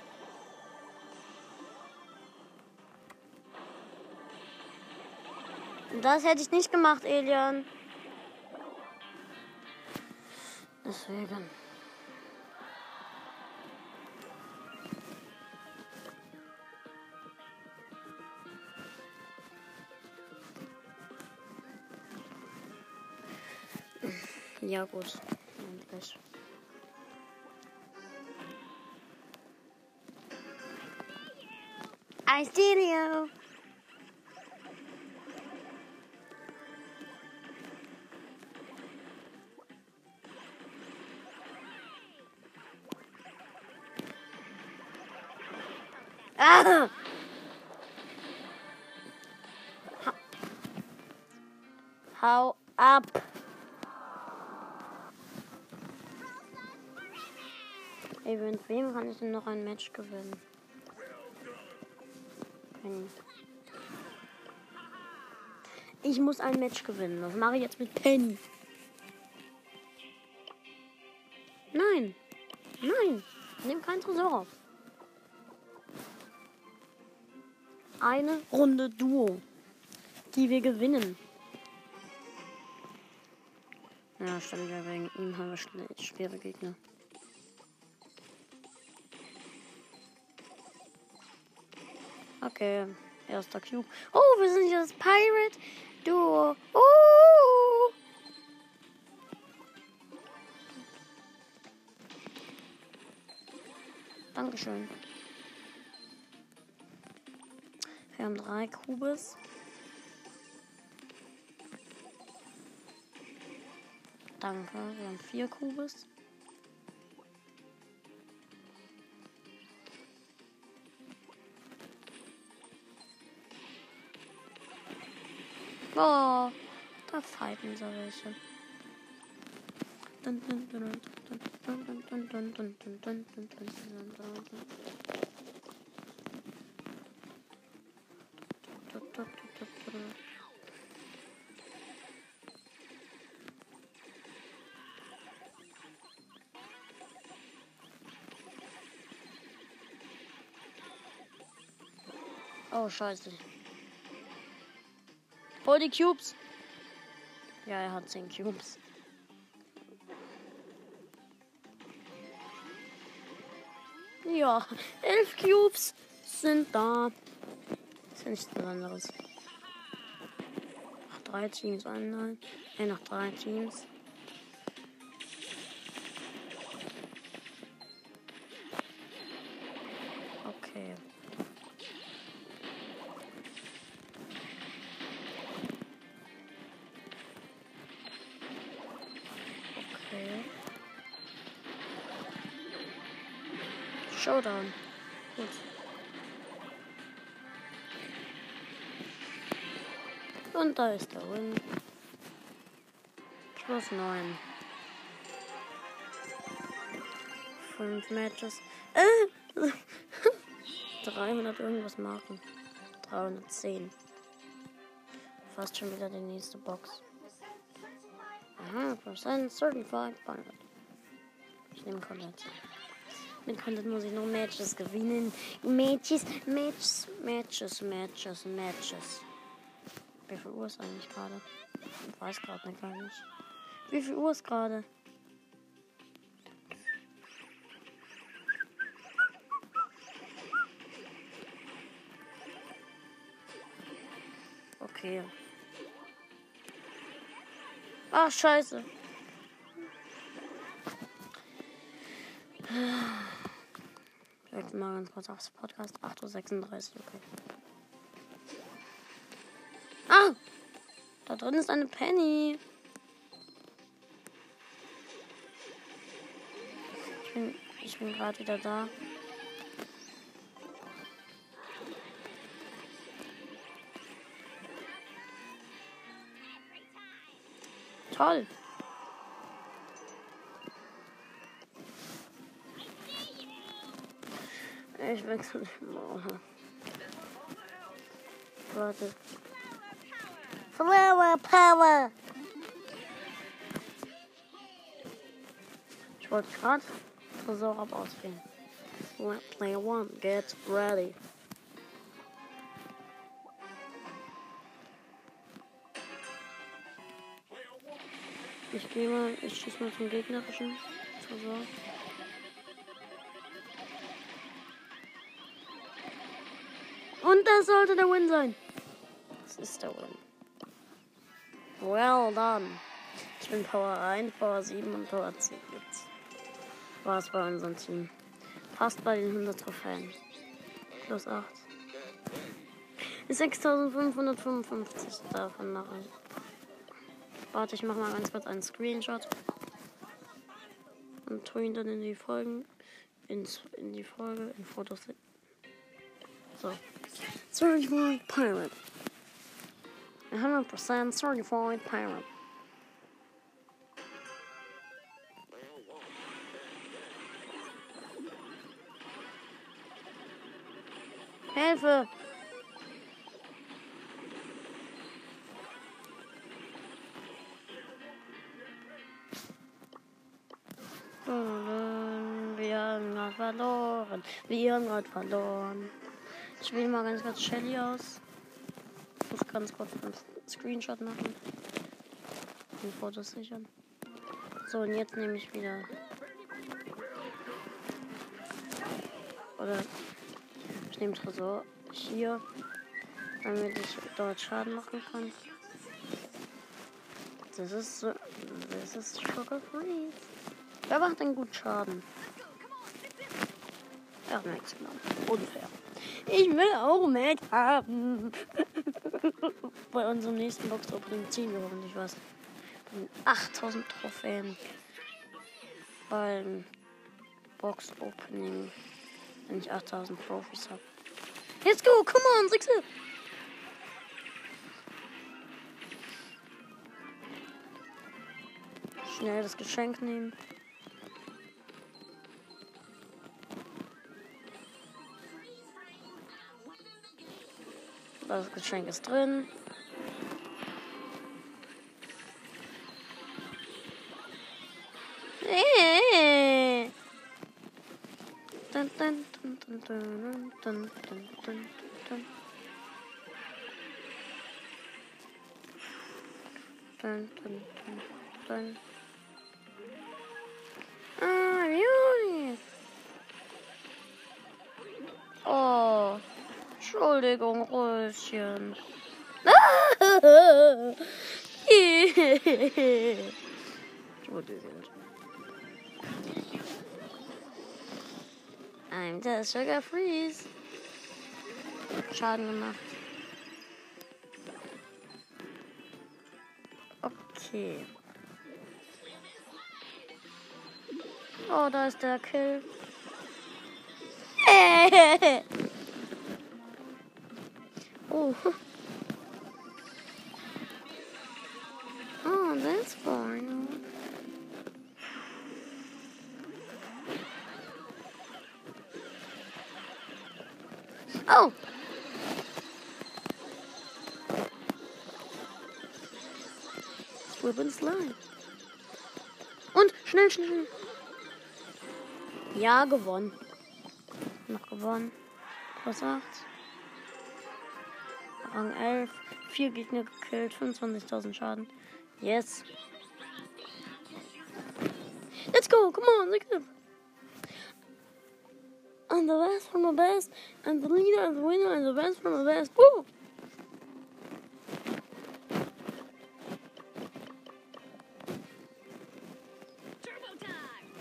Das hätte ich nicht gemacht, Elian. Deswegen. Ja, gut. I steal you. Kann ich noch ein Match gewinnen? Ich muss ein Match gewinnen. Was mache ich jetzt mit Penny? Nein. Nein. Nimm kein Tresor auf. Eine Runde Duo. Die wir gewinnen. Ja, stimmt ja, wegen ihm haben wir schwere Gegner. Okay, erster Cube. Oh, wir sind jetzt Pirate Duo. Oh! Dankeschön. Wir haben drei Kubes. Danke, wir haben vier Kubes. Boah, da fighten so welche. Oh, scheiße. Hol die Cubes. Ja, er hat 10 Cubes. Ja, 11 Cubes sind da. Ist ja nichts Besonderes. Noch drei Teams online. Äh, noch drei Teams. Showdown. Gut. Und da ist der Win. Plus 9. 5 Matches. Äh! [LAUGHS] 300 irgendwas machen. 310. Fast schon wieder die nächste Box. 100% certified Pilot. Ich nehme Colette. Mit Colette muss ich noch Matches gewinnen. Matches, Matches, Matches, Matches, Matches. Wie viel Uhr ist eigentlich gerade? Ich weiß gerade gar nicht. Wie viel Uhr ist gerade? Okay. Ach, scheiße. Vielleicht mal ganz kurz aufs Podcast. 8.36 Uhr, okay. Ah! Da drin ist eine Penny. Ich bin, ich bin gerade wieder da. Toll. Ich wechsle. Oh. Warte. Flower Power. Ich wollte gerade Tresor ab auswählen. Player one, get ready. Ich gehe mal, ich schieße mal zum gegnerischen Tresor. Das sollte der Win sein. Das ist der Win. Well done. Ich bin Power 1, Power 7 und Power 10 jetzt. War es bei unserem Team. Fast bei den 100 Trophäen. Plus 8. 6555 davon nachher. Warte, ich mache mal ganz kurz einen Screenshot. Und tue ihn dann in die Folgen. Ins, in die Folge, in Fotos. So. Certified Pirate. 100% Certified Pirate. Hilfe! Wir haben gerade verloren. Wir haben gerade verloren. Ich wähle mal ganz kurz Shelly aus. Ich muss ganz kurz einen Screenshot machen. Die Fotos sichern. So, und jetzt nehme ich wieder. Oder ich nehme Tresor hier, damit ich dort Schaden machen kann. Das ist so. Das ist Sugar Free. Wer macht denn gut Schaden? Ja, Max. Unfair. Ich will auch Max haben. Bei unserem nächsten Box-Opening ziehen wir hoffentlich was. 8000 Trophäen. Beim Box-Opening. Wenn ich 8000 Profis habe. Let's go, come on, Sechse. Schnell das Geschenk nehmen. Das Geschenk ist drin. Dun, dun, dun, dun, Entschuldigung, Röschen. [LAUGHS] Entschuldigung. I'm the Sugar Freeze. Schaden gemacht. Okay. Oh, da ist der Kill. [LAUGHS] oh. Oh, that's fine. Oh! Slip and slide. Und schnell, schnell, schnell. Ja, gewonnen. Noch gewonnen. Plus 8. Rang 11. Vier Gegner gekillt. 25.000 Schaden. Yes. Let's go. Come on. Look at I'm the best from the best. I'm the leader and the winner and the best from the best. Woo!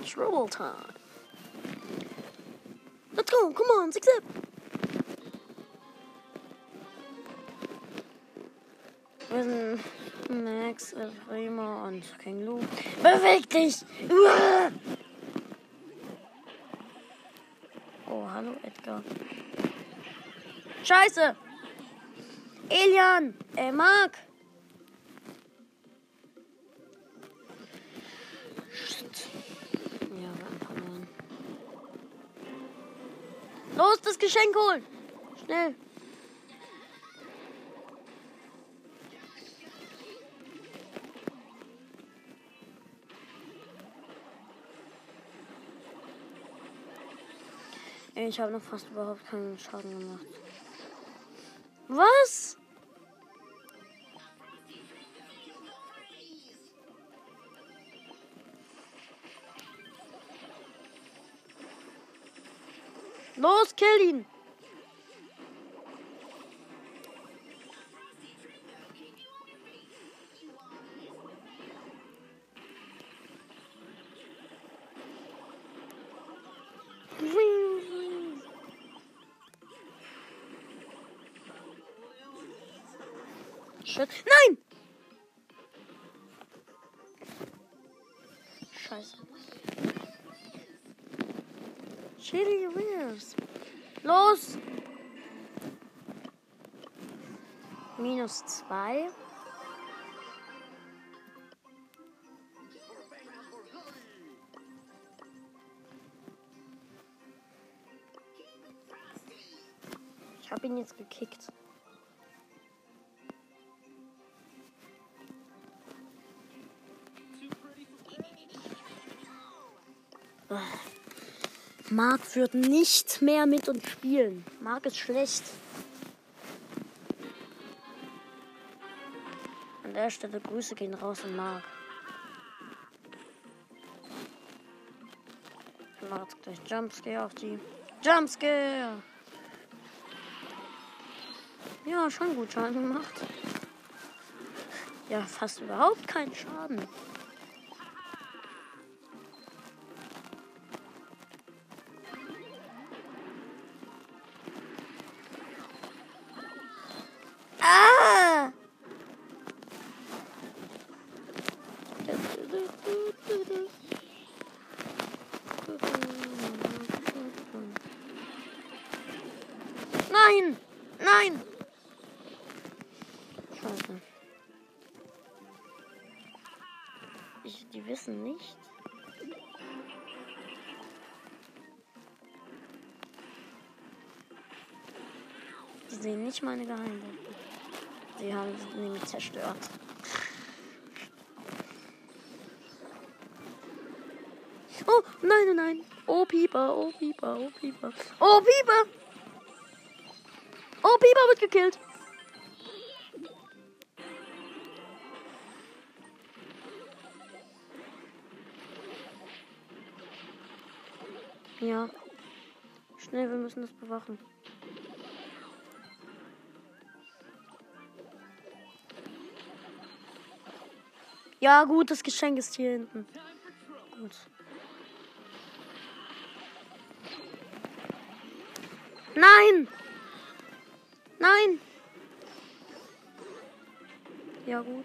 Trouble time. Let's go. Come on. Six up. Wir sind Max, Remo und King Lou. Beweg dich! Oh, hallo Edgar. Scheiße! Elian! Ey, Mark! Shit. Ja, haben verloren. Los, das Geschenk holen. Schnell. Ich habe noch fast überhaupt keinen Schaden gemacht. Was? Los, kill ihn! Minus zwei. Ich habe ihn jetzt gekickt. Mark führt nicht mehr mit uns spielen. Mark ist schlecht. Der Stelle Grüße gehen raus an Mark. Macht gleich Jumpscare auf die. Jumpscare! Ja, schon gut Schaden gemacht. Ja, fast überhaupt keinen Schaden. Wissen nicht. Die sehen nicht meine Geheimnisse. Sie haben sie nämlich zerstört. Oh, nein, nein, nein. Oh, Pieper, oh, Pieper, oh, Pieper. Oh, Pieper! Oh, Pieper wird gekillt. Das bewachen. Ja, gut, das Geschenk ist hier hinten. Gut. Nein! Nein! Ja, gut.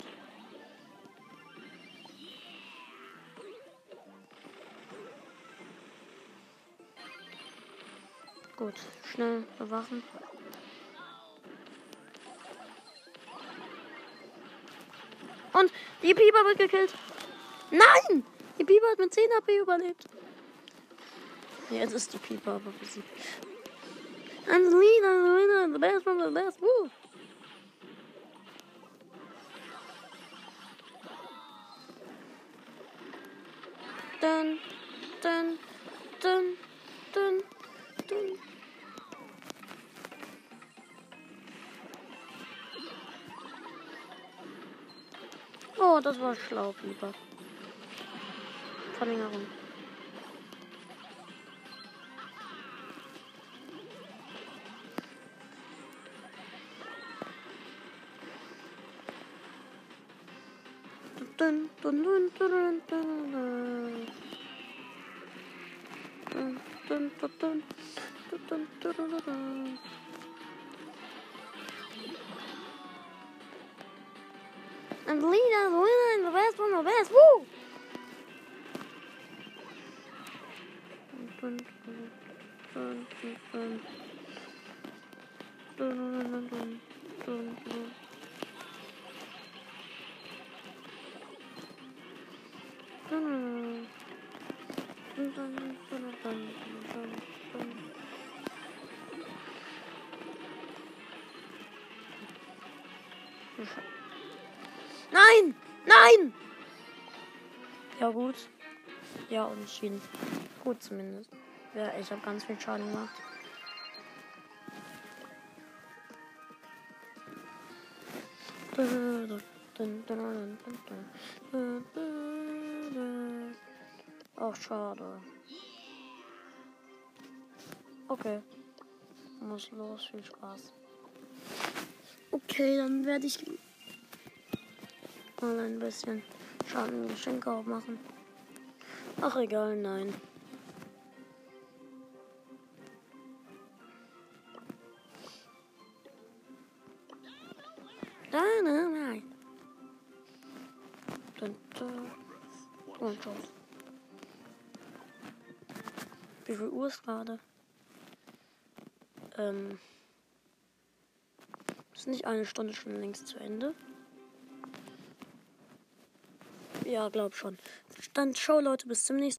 Gut, schnell bewachen. Und die Pieper wird gekillt. Nein! Die Pieper hat mit 10 HP überlebt. Jetzt ist die Pieper aber besiegt. Winner, the best from the best. Woo! Oh, das war schlau, Pieper. Verlängerung. Dun, dun, dun, dun, dun, dun, dun. Dun, dun, dun, dun. Dun, dun, dun, dun, dun. And the leader, the winner, and the best one, the best. Woo! Dun, dun, dun, Ja, unentschieden. Gut zumindest. Ja, ich habe ganz viel Schaden gemacht. Ach, schade. Okay. Muss los, viel Spaß. Okay, dann werde ich mal ein bisschen Schaden Geschenke aufmachen. Ach egal, nein. Nein, nein, nein. Und, äh, und so. Wie viel Uhr ist gerade? Ähm. Ist nicht eine Stunde schon längst zu Ende? Ja, glaub schon. Dann ciao Leute, bis zum nächsten Mal.